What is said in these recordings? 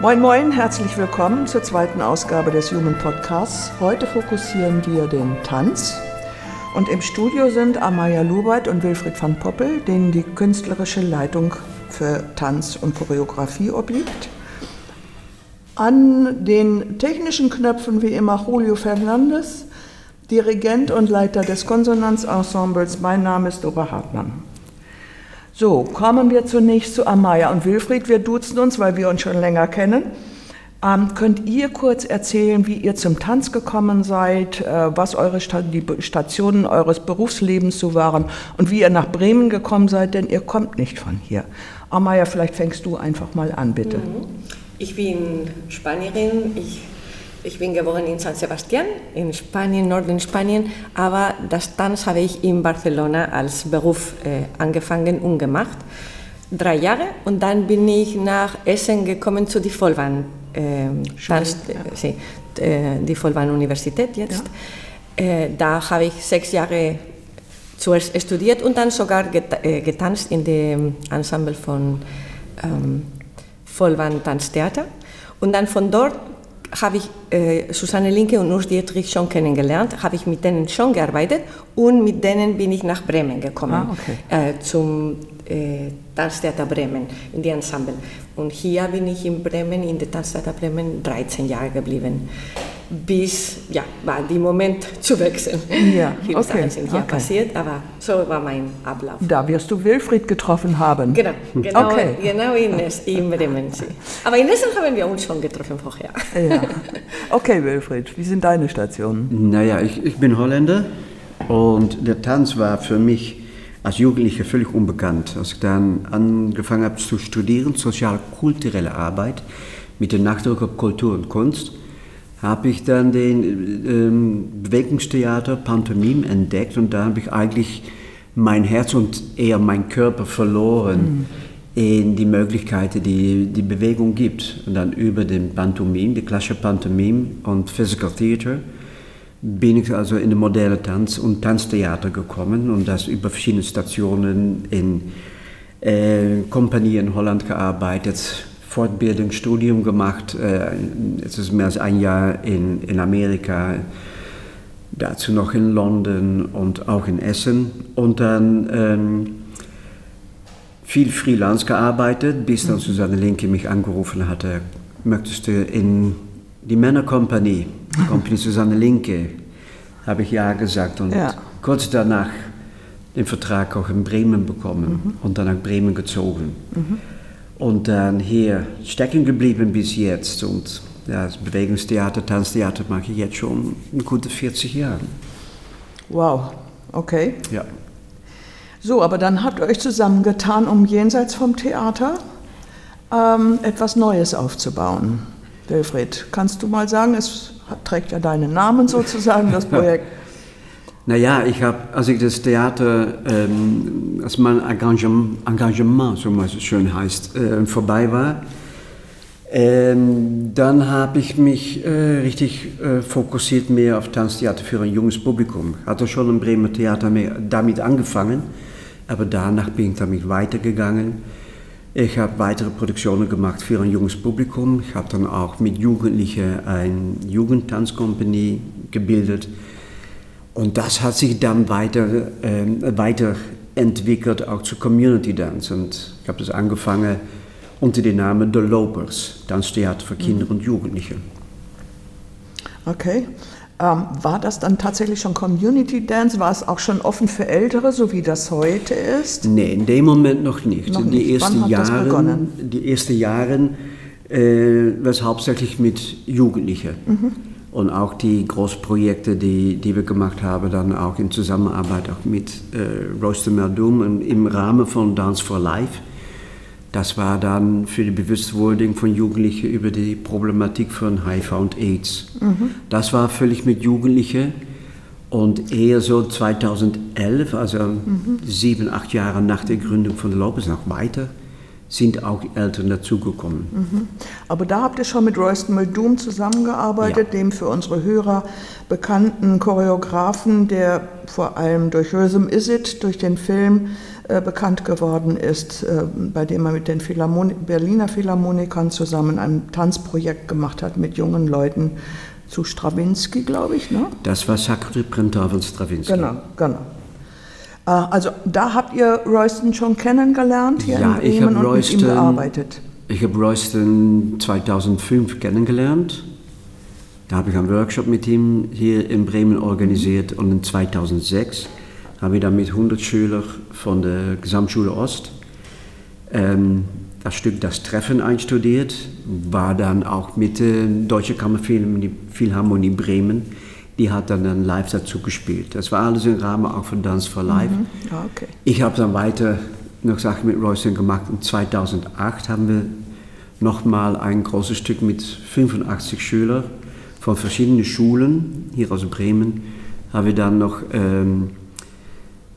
Moin Moin, herzlich willkommen zur zweiten Ausgabe des Human Podcasts. Heute fokussieren wir den Tanz. Und im Studio sind Amaya Lubert und Wilfried van Poppel, denen die künstlerische Leitung für Tanz und Choreografie obliegt. An den technischen Knöpfen wie immer Julio Fernandes, Dirigent und Leiter des Konsonanzensembles. Mein Name ist Dora Hartmann. So, kommen wir zunächst zu Amaya und Wilfried. Wir duzen uns, weil wir uns schon länger kennen. Ähm, könnt ihr kurz erzählen, wie ihr zum Tanz gekommen seid, äh, was eure Sta die Stationen eures Berufslebens so waren und wie ihr nach Bremen gekommen seid, denn ihr kommt nicht von hier. Amaya, vielleicht fängst du einfach mal an, bitte. Mhm. Ich bin Spanierin. Ich ich bin geboren in San Sebastian, in Spanien, Norden Spanien, aber das Tanz habe ich in Barcelona als Beruf äh, angefangen und gemacht. Drei Jahre und dann bin ich nach Essen gekommen zu die Vollbahn, äh, Tanz, ja. äh, die Vollbahn Universität jetzt. Ja. Äh, da habe ich sechs Jahre zuerst studiert und dann sogar get, äh, getanzt in dem Ensemble von ähm, Vollbahn Tanztheater. Und dann von dort habe ich äh, Susanne Linke und Urs Dietrich schon kennengelernt, habe ich mit denen schon gearbeitet und mit denen bin ich nach Bremen gekommen, ah, okay. äh, zum äh, Tanztheater Bremen, in die Ensemble. Und hier bin ich in Bremen, in der Tanztheater Bremen, 13 Jahre geblieben bis ja, war der Moment zu wechseln. Ja, Viele okay. Sachen sind hier okay. passiert, aber so war mein Ablauf. Da wirst du Wilfried getroffen haben. Genau, genau, okay. genau in, in Bremen. Aber in Essen haben wir uns schon getroffen vorher. Ja. Okay, Wilfried, wie sind deine Stationen? Naja, ich, ich bin Holländer und der Tanz war für mich als Jugendlicher völlig unbekannt. Als ich dann angefangen habe zu studieren, sozial-kulturelle Arbeit mit dem Nachdruck auf Kultur und Kunst, habe ich dann den ähm, Bewegungstheater Pantomime entdeckt und da habe ich eigentlich mein Herz und eher mein Körper verloren mhm. in die Möglichkeiten, die die Bewegung gibt. Und dann über den Pantomime, die klassische Pantomime und Physical Theater bin ich also in den modernen Tanz- und Tanztheater gekommen und das über verschiedene Stationen in äh, Kompanien in Holland gearbeitet, Fortbildung, Studium gemacht. Äh, es ist mehr als ein Jahr in, in Amerika, dazu noch in London und auch in Essen. Und dann ähm, viel Freelance gearbeitet, bis dann Susanne Linke mich angerufen hatte, möchtest du in die Männerkompanie, Kompanie Susanne Linke, habe ich ja gesagt. Und ja. kurz danach den Vertrag auch in Bremen bekommen mhm. und dann nach Bremen gezogen. Mhm und dann hier stecken geblieben bis jetzt. Und ja, das Bewegungstheater, Tanztheater mache ich jetzt schon gute 40 Jahre. Wow, okay. Ja. So, aber dann habt ihr euch zusammengetan, um jenseits vom Theater ähm, etwas Neues aufzubauen. Wilfried, kannst du mal sagen, es trägt ja deinen Namen sozusagen, das Projekt. Naja, ich habe, als ich das Theater, ähm, als mein Engagement, Engagement, so es schön heißt, äh, vorbei war, ähm, dann habe ich mich äh, richtig äh, fokussiert mehr auf Tanztheater für ein junges Publikum. Hatte schon im Bremer Theater mehr, damit angefangen, aber danach bin ich damit weitergegangen. Ich habe weitere Produktionen gemacht für ein junges Publikum. Ich habe dann auch mit Jugendlichen eine Jugendtanzkompanie gebildet und das hat sich dann weiter, äh, weiterentwickelt, auch zu Community Dance. Und ich habe das angefangen unter dem Namen The Lopers, Tanztheater für Kinder mhm. und Jugendliche. Okay. Ähm, war das dann tatsächlich schon Community Dance? War es auch schon offen für Ältere, so wie das heute ist? Nee, in dem Moment noch nicht. Noch die, nicht. Ersten Jahren, das begonnen? die ersten Jahre äh, war es hauptsächlich mit Jugendlichen. Mhm. Und auch die Großprojekte, die, die wir gemacht haben, dann auch in Zusammenarbeit auch mit äh, Roaster Meldum und im Rahmen von Dance for Life. Das war dann für die Bewusstwerdung von Jugendlichen über die Problematik von HIV und AIDS. Mhm. Das war völlig mit Jugendlichen und eher so 2011, also mhm. sieben, acht Jahre nach der Gründung von Lopez, noch weiter sind auch Eltern dazugekommen. Mhm. Aber da habt ihr schon mit Royston Muldoon zusammengearbeitet, ja. dem für unsere Hörer bekannten Choreografen, der vor allem durch Rhythm Is It, durch den Film äh, bekannt geworden ist, äh, bei dem er mit den Philharmoni Berliner Philharmonikern zusammen ein Tanzprojekt gemacht hat mit jungen Leuten zu Stravinsky, glaube ich. Ne? Das war Sacre Printemps von Stravinsky. Genau, genau. Äh, also da habt ihr Royston schon kennengelernt hier ja, in Bremen und Royston, mit ihm gearbeitet. Ich habe Royston 2005 kennengelernt. Da habe ich einen Workshop mit ihm hier in Bremen organisiert und in 2006 habe ich dann mit 100 Schülern von der Gesamtschule Ost ähm, das Stück Das Treffen einstudiert, war dann auch mit der Deutsche Kammerphilharmonie Bremen, die hat dann, dann live dazu gespielt. Das war alles im Rahmen auch von Dance for Life. Mhm. Ah, okay. Ich habe dann weiter noch Sachen mit Royston gemacht. In 2008 haben wir nochmal ein großes Stück mit 85 Schülern von verschiedenen Schulen hier aus Bremen. Haben wir dann noch ähm,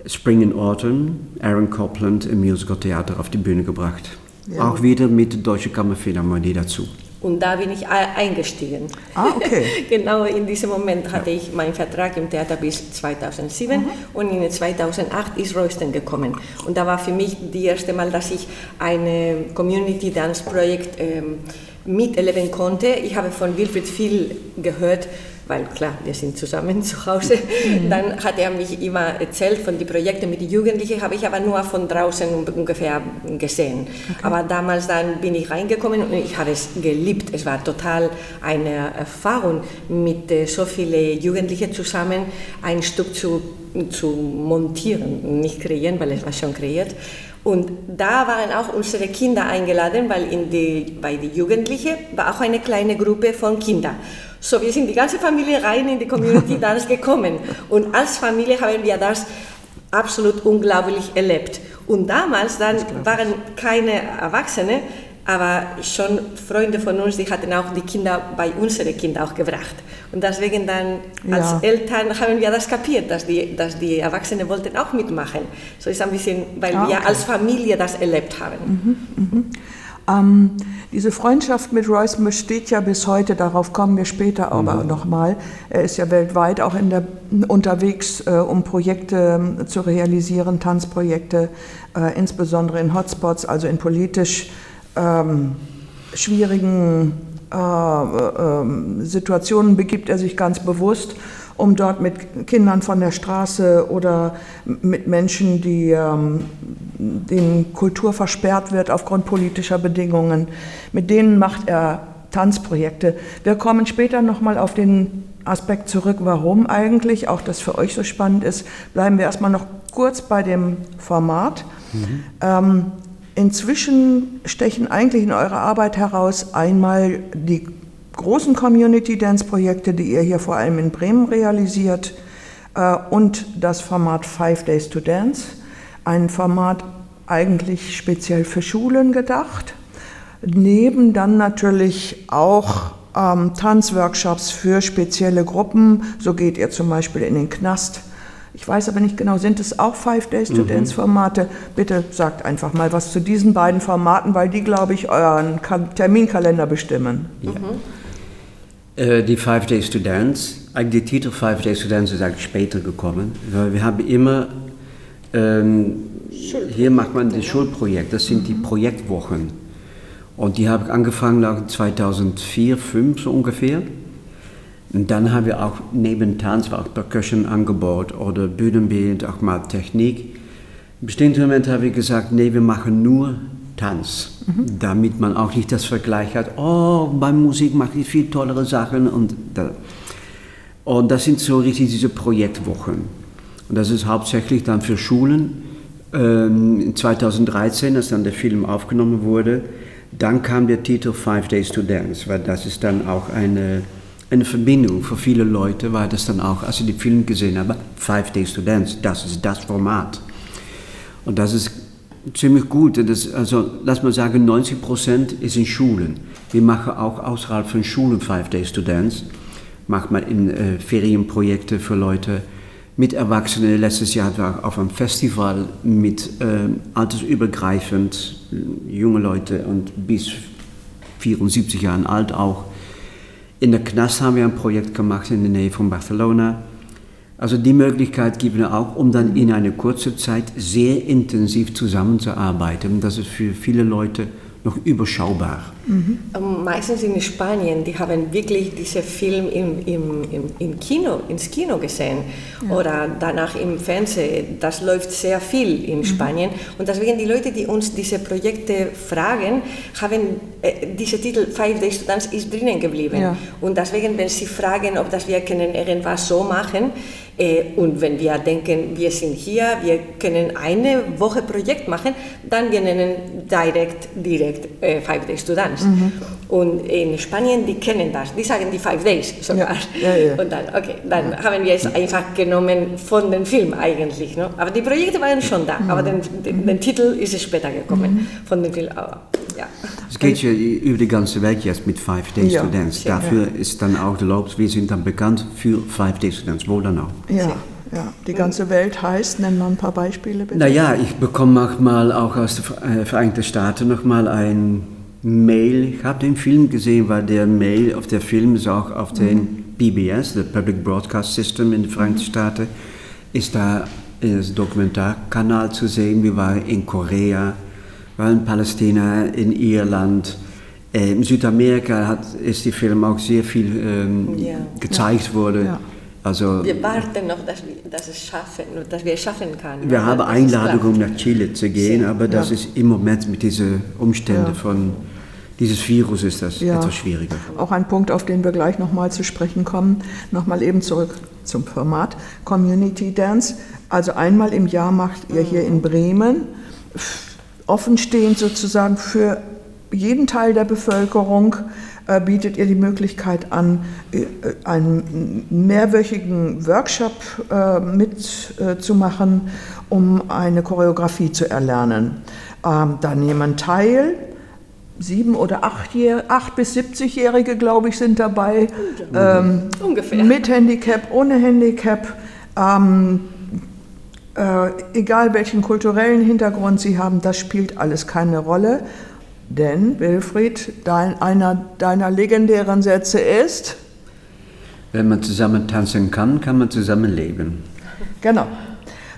Spring and Autumn, Aaron Copland im Musical Theater auf die Bühne gebracht. Ja. Auch wieder mit der Deutschen Kammerphilharmonie dazu. Und da bin ich eingestiegen. Ah, okay. genau in diesem Moment hatte ich meinen Vertrag im Theater bis 2007 mhm. und in 2008 ist Royston gekommen. Und da war für mich das erste Mal, dass ich ein Community Dance Projekt ähm, miterleben konnte. Ich habe von Wilfried viel gehört weil klar, wir sind zusammen zu Hause. Mhm. Dann hat er mich immer erzählt von den Projekten mit den Jugendlichen, habe ich aber nur von draußen ungefähr gesehen. Okay. Aber damals dann bin ich reingekommen und ich habe es geliebt. Es war total eine Erfahrung, mit äh, so vielen Jugendlichen zusammen ein Stück zu, zu montieren, nicht kreieren, weil es war schon kreiert. Und da waren auch unsere Kinder eingeladen, weil in die, bei den Jugendlichen war auch eine kleine Gruppe von Kindern. So, wir sind die ganze Familie rein in die Community Dance gekommen. Und als Familie haben wir das absolut unglaublich erlebt. Und damals dann waren keine Erwachsene, aber schon Freunde von uns, die hatten auch die Kinder bei unseren Kindern auch gebracht. Und deswegen dann als ja. Eltern haben wir das kapiert, dass die, dass die Erwachsenen wollten auch mitmachen. So ist ein bisschen, weil ah, okay. wir als Familie das erlebt haben. Mhm, mhm. Ähm, diese Freundschaft mit Royce besteht ja bis heute, darauf kommen wir später aber mhm. nochmal. Er ist ja weltweit auch in der, unterwegs, äh, um Projekte äh, zu realisieren, Tanzprojekte, äh, insbesondere in Hotspots, also in politisch ähm, schwierigen äh, ähm, Situationen begibt er sich ganz bewusst um dort mit Kindern von der Straße oder mit Menschen, die, ähm, denen Kultur versperrt wird aufgrund politischer Bedingungen, mit denen macht er Tanzprojekte. Wir kommen später nochmal auf den Aspekt zurück, warum eigentlich, auch das für euch so spannend ist. Bleiben wir erstmal noch kurz bei dem Format. Mhm. Ähm, inzwischen stechen eigentlich in eurer Arbeit heraus einmal die großen Community Dance Projekte, die ihr hier vor allem in Bremen realisiert, äh, und das Format Five Days to Dance, ein Format eigentlich speziell für Schulen gedacht. Neben dann natürlich auch ähm, Tanzworkshops für spezielle Gruppen. So geht ihr zum Beispiel in den Knast. Ich weiß aber nicht genau, sind es auch Five Days to mhm. Dance Formate? Bitte sagt einfach mal was zu diesen beiden Formaten, weil die, glaube ich, euren Terminkalender bestimmen. Ja. Mhm. Äh, die Five Days to Dance, eigentlich der Titel Five Days to Dance ist eigentlich später gekommen, weil wir haben immer, ähm, hier macht man das Schulprojekt, das sind die mhm. Projektwochen. Und die habe ich angefangen nach 2004, 2005 so ungefähr. Und dann haben wir auch neben Tanz auch Percussion angebaut oder Bühnenbild, auch mal Technik. Im bestimmten Moment habe ich gesagt, nee, wir machen nur Tanz, mhm. damit man auch nicht das Vergleich hat, oh, beim Musik mache ich viel tollere Sachen und, da. und das sind so richtig diese Projektwochen. Und das ist hauptsächlich dann für Schulen. Ähm, in 2013, als dann der Film aufgenommen wurde, dann kam der Titel Five Days to Dance, weil das ist dann auch eine, eine Verbindung für viele Leute, weil das dann auch, als sie den Film gesehen haben, Five Days to Dance, das ist das Format. Und das ist ziemlich gut. Das, also lass mal sagen, 90 Prozent ist in Schulen. Wir machen auch außerhalb von Schulen Five Days to Dance. Macht man in äh, Ferienprojekte für Leute mit Erwachsenen. Letztes Jahr war auf einem Festival mit äh, altersübergreifend junge Leute und bis 74 Jahren alt auch. In der Knast haben wir ein Projekt gemacht in der Nähe von Barcelona. Also die Möglichkeit gibt es auch, um dann in einer kurzen Zeit sehr intensiv zusammenzuarbeiten. Das ist für viele Leute noch überschaubar. Mhm. Meistens in Spanien, die haben wirklich diesen Film im, im, im, im Kino, ins Kino gesehen ja. oder danach im Fernsehen. Das läuft sehr viel in mhm. Spanien und deswegen die Leute, die uns diese Projekte fragen, haben äh, dieser Titel Five Days to Dance ist drinnen geblieben. Ja. Und deswegen, wenn sie fragen, ob das wir können irgendwas so machen, äh, und wenn wir denken, wir sind hier, wir können eine Woche Projekt machen, dann wir nennen direkt, direkt äh, Five Days to Dance. Mhm. Und in Spanien, die kennen das, die sagen die Five Days sogar. Ja, ja, ja. Und dann, okay, dann haben wir es einfach genommen von dem Film eigentlich. Ne? Aber die Projekte waren schon da, mhm. aber den, den, den, Titel ist später gekommen mhm. von dem Film. Aber, ja. Es geht ja über die ganze Welt jetzt mit Five Days to Dance. Dafür ist dann auch der Lobs, wir sind dann bekannt für Five Days to Dance, wo dann auch. Ja. Ja, die ganze Welt heißt, nenn mal ein paar Beispiele bitte. Naja, ich bekomme manchmal auch aus den äh, Vereinigten Staaten nochmal ein Mail. Ich habe den Film gesehen, weil der Mail auf der Film ist auch auf den mhm. PBS, der Public Broadcast System in den Vereinigten mhm. Staaten, ist da als Dokumentarkanal zu sehen. Wir waren in Korea, waren in Palästina, in Irland. Äh, in Südamerika hat, ist die Film auch sehr viel ähm, ja. gezeigt ja. worden. Ja. Also, wir warten noch, dass wir, dass es schaffen, dass wir es schaffen können. Wir haben Einladungen, nach Chile zu gehen, aber das ist im Moment mit diesen Umständen von dieses Virus ist das ja. etwas schwieriger. Auch ein Punkt, auf den wir gleich nochmal zu sprechen kommen. Nochmal eben zurück zum Format Community Dance. Also einmal im Jahr macht ihr hier in Bremen offenstehend sozusagen für jeden Teil der Bevölkerung äh, bietet ihr die Möglichkeit an, äh, einen mehrwöchigen Workshop äh, mitzumachen, um eine Choreografie zu erlernen. Ähm, da nehmen teil sieben oder acht, acht bis 70-Jährige, glaube ich, sind dabei. Ähm, Ungefähr. Mit Handicap, ohne Handicap. Ähm, äh, egal welchen kulturellen Hintergrund sie haben, das spielt alles keine Rolle. Denn, Wilfried, dein, einer deiner legendären Sätze ist, wenn man zusammen tanzen kann, kann man zusammen leben. Genau.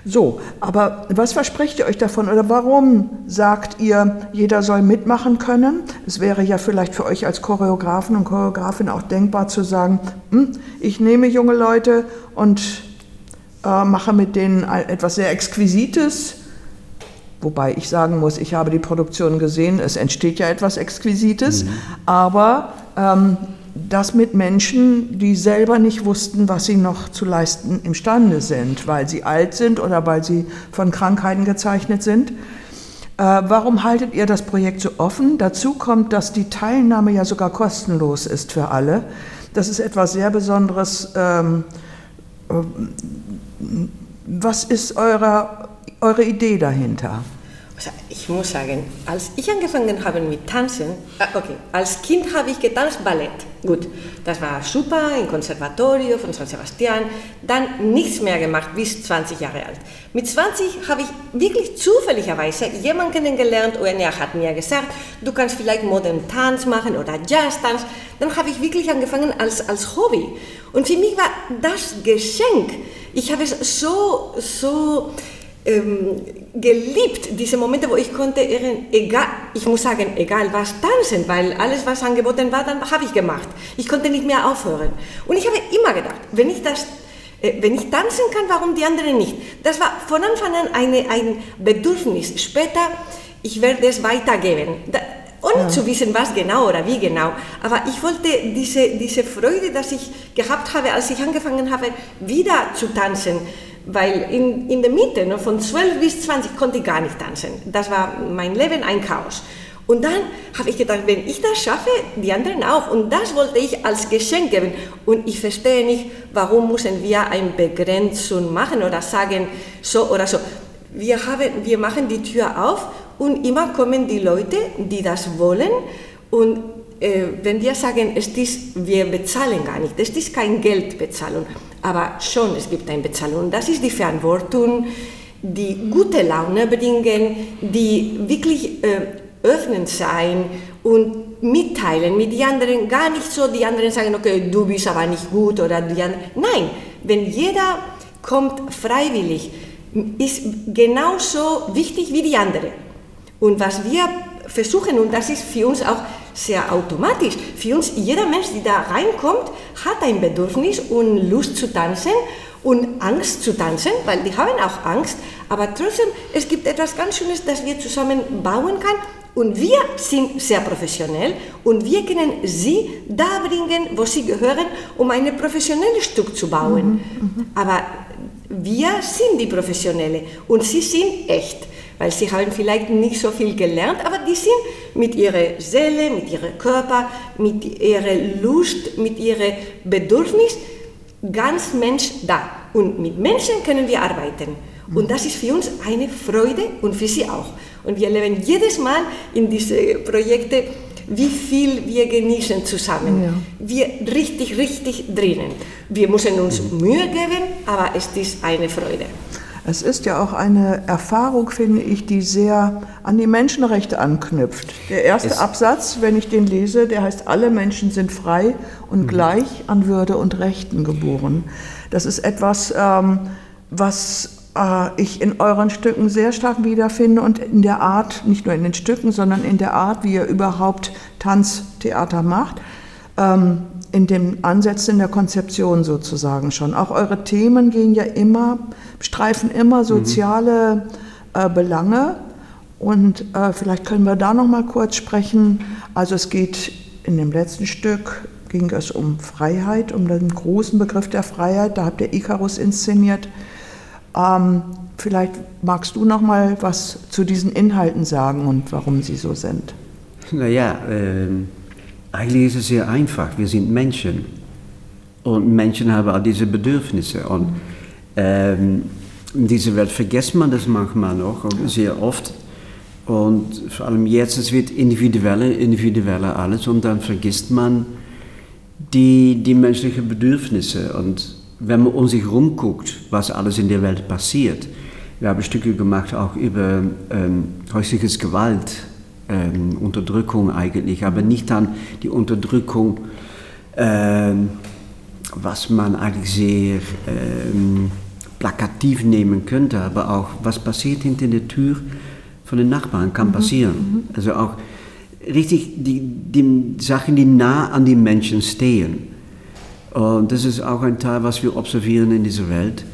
So, aber was versprecht ihr euch davon oder warum sagt ihr, jeder soll mitmachen können? Es wäre ja vielleicht für euch als Choreografen und Choreografin auch denkbar zu sagen, hm, ich nehme junge Leute und äh, mache mit denen etwas sehr Exquisites Wobei ich sagen muss, ich habe die Produktion gesehen, es entsteht ja etwas Exquisites, mhm. aber ähm, das mit Menschen, die selber nicht wussten, was sie noch zu leisten imstande sind, weil sie alt sind oder weil sie von Krankheiten gezeichnet sind. Äh, warum haltet ihr das Projekt so offen? Dazu kommt, dass die Teilnahme ja sogar kostenlos ist für alle. Das ist etwas sehr Besonderes. Ähm, äh, was ist eure, eure Idee dahinter? Ich muss sagen, als ich angefangen habe mit Tanzen, ah, okay, als Kind habe ich getanzt Ballett. Gut, das war super im Konservatorio von San Sebastian. Dann nichts mehr gemacht bis 20 Jahre alt. Mit 20 habe ich wirklich zufälligerweise jemanden kennengelernt und er hat mir gesagt, du kannst vielleicht Modern Tanz machen oder Jazz Tanz. Dann habe ich wirklich angefangen als, als Hobby. Und für mich war das Geschenk. Ich habe es so, so ähm, geliebt, diese Momente, wo ich konnte, egal, ich muss sagen, egal was tanzen, weil alles, was angeboten war, dann habe ich gemacht. Ich konnte nicht mehr aufhören. Und ich habe immer gedacht, wenn ich das äh, wenn ich tanzen kann, warum die anderen nicht? Das war von Anfang an eine, ein Bedürfnis. Später, ich werde es weitergeben. Da, ohne ja. zu wissen, was genau oder wie genau. Aber ich wollte diese, diese Freude, die ich gehabt habe, als ich angefangen habe, wieder zu tanzen, weil in, in der Mitte, ne, von 12 bis 20, konnte ich gar nicht tanzen. Das war mein Leben ein Chaos. Und dann habe ich gedacht, wenn ich das schaffe, die anderen auch. Und das wollte ich als Geschenk geben. Und ich verstehe nicht, warum müssen wir eine Begrenzung machen oder sagen so oder so. Wir, haben, wir machen die Tür auf und immer kommen die Leute, die das wollen. Und äh, wenn wir sagen, es ist, wir bezahlen gar nicht, es ist kein Geldbezahlung, aber schon es gibt eine Bezahlung. Das ist die Verantwortung, die gute Laune bringen, die wirklich äh, öffnen sein und mitteilen mit den anderen, gar nicht so die anderen sagen, okay, du bist aber nicht gut oder die anderen. Nein, wenn jeder kommt freiwillig, ist genauso wichtig wie die andere. Und was wir versuchen, und das ist für uns auch sehr automatisch, für uns, jeder Mensch, der da reinkommt, hat ein Bedürfnis und Lust zu tanzen und Angst zu tanzen, weil die haben auch Angst, aber trotzdem, es gibt etwas ganz Schönes, das wir zusammen bauen können und wir sind sehr professionell und wir können sie da bringen, wo sie gehören, um ein professionelles Stück zu bauen. Mhm, mhm. Aber wir sind die Professionelle und sie sind echt, weil sie haben vielleicht nicht so viel gelernt, aber die sind mit ihrer Seele, mit ihrem Körper, mit ihrer Lust, mit ihrem Bedürfnis ganz Mensch da. Und mit Menschen können wir arbeiten. Und das ist für uns eine Freude und für sie auch. Und wir erleben jedes Mal in diese Projekte, wie viel wir genießen zusammen. Ja. Wir richtig, richtig drinnen. Wir müssen uns Mühe geben, aber es ist eine Freude. Es ist ja auch eine Erfahrung, finde ich, die sehr an die Menschenrechte anknüpft. Der erste es Absatz, wenn ich den lese, der heißt, alle Menschen sind frei und mhm. gleich an Würde und Rechten geboren. Das ist etwas, ähm, was äh, ich in euren Stücken sehr stark wiederfinde und in der Art, nicht nur in den Stücken, sondern in der Art, wie ihr überhaupt Tanztheater macht. Ähm, in den Ansätzen in der Konzeption sozusagen schon. Auch eure Themen gehen ja immer, streifen immer mhm. soziale äh, Belange. Und äh, vielleicht können wir da noch mal kurz sprechen. Also es geht in dem letzten Stück ging es um Freiheit, um den großen Begriff der Freiheit. Da habt ihr Icarus inszeniert. Ähm, vielleicht magst du noch mal was zu diesen Inhalten sagen und warum sie so sind. Naja, ähm eigentlich ist es sehr einfach. Wir sind Menschen. Und Menschen haben all diese Bedürfnisse. Und ähm, in dieser Welt vergisst man das manchmal noch, sehr oft. Und vor allem jetzt, es wird individueller, individueller alles. Und dann vergisst man die, die menschlichen Bedürfnisse. Und wenn man um sich rumguckt, was alles in der Welt passiert. Wir haben Stücke gemacht auch über ähm, häusliches Gewalt ähm, Unterdrückung eigentlich, aber nicht dann die Unterdrückung, ähm, was man eigentlich sehr ähm, plakativ nehmen könnte, aber auch, was passiert hinter der Tür von den Nachbarn, kann mhm. passieren. Mhm. Also auch richtig die, die Sachen, die nah an die Menschen stehen. Und das ist auch ein Teil, was wir observieren in dieser Welt,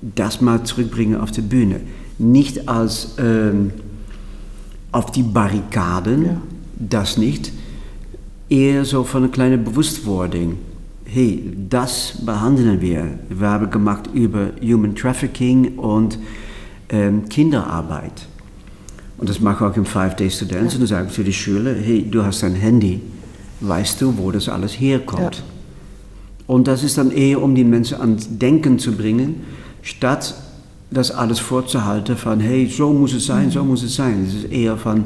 das mal zurückbringen auf die Bühne. Nicht als ähm, auf die Barrikaden, ja. das nicht. Eher so von einer kleinen Bewusstwordung. Hey, das behandeln wir. Wir haben gemacht über Human Trafficking und ähm, Kinderarbeit. Und das mache ich auch im Five Days to Dance. Ja. Und dann sage ich zu den Schülern, hey, du hast ein Handy. Weißt du, wo das alles herkommt? Ja. Und das ist dann eher, um die Menschen ans Denken zu bringen, statt das alles vorzuhalten von, hey, so muss es sein, so muss es sein. Es ist eher von,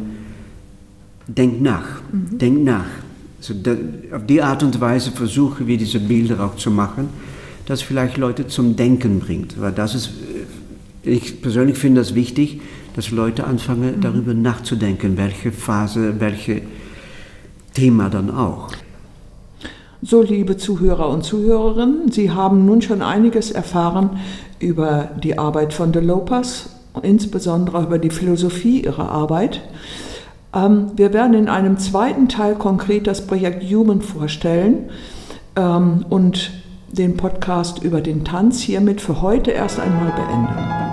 denk nach, mhm. denk nach. Also auf die Art und Weise versuchen wir diese Bilder auch zu machen, das vielleicht Leute zum Denken bringt. Weil das ist, äh, ich persönlich finde das wichtig, dass Leute anfangen, mhm. darüber nachzudenken, welche Phase, welche Thema dann auch. So, liebe Zuhörer und Zuhörerinnen, Sie haben nun schon einiges erfahren über die Arbeit von De Lopas, insbesondere über die Philosophie ihrer Arbeit. Ähm, wir werden in einem zweiten Teil konkret das Projekt Human vorstellen ähm, und den Podcast über den Tanz hiermit für heute erst einmal beenden.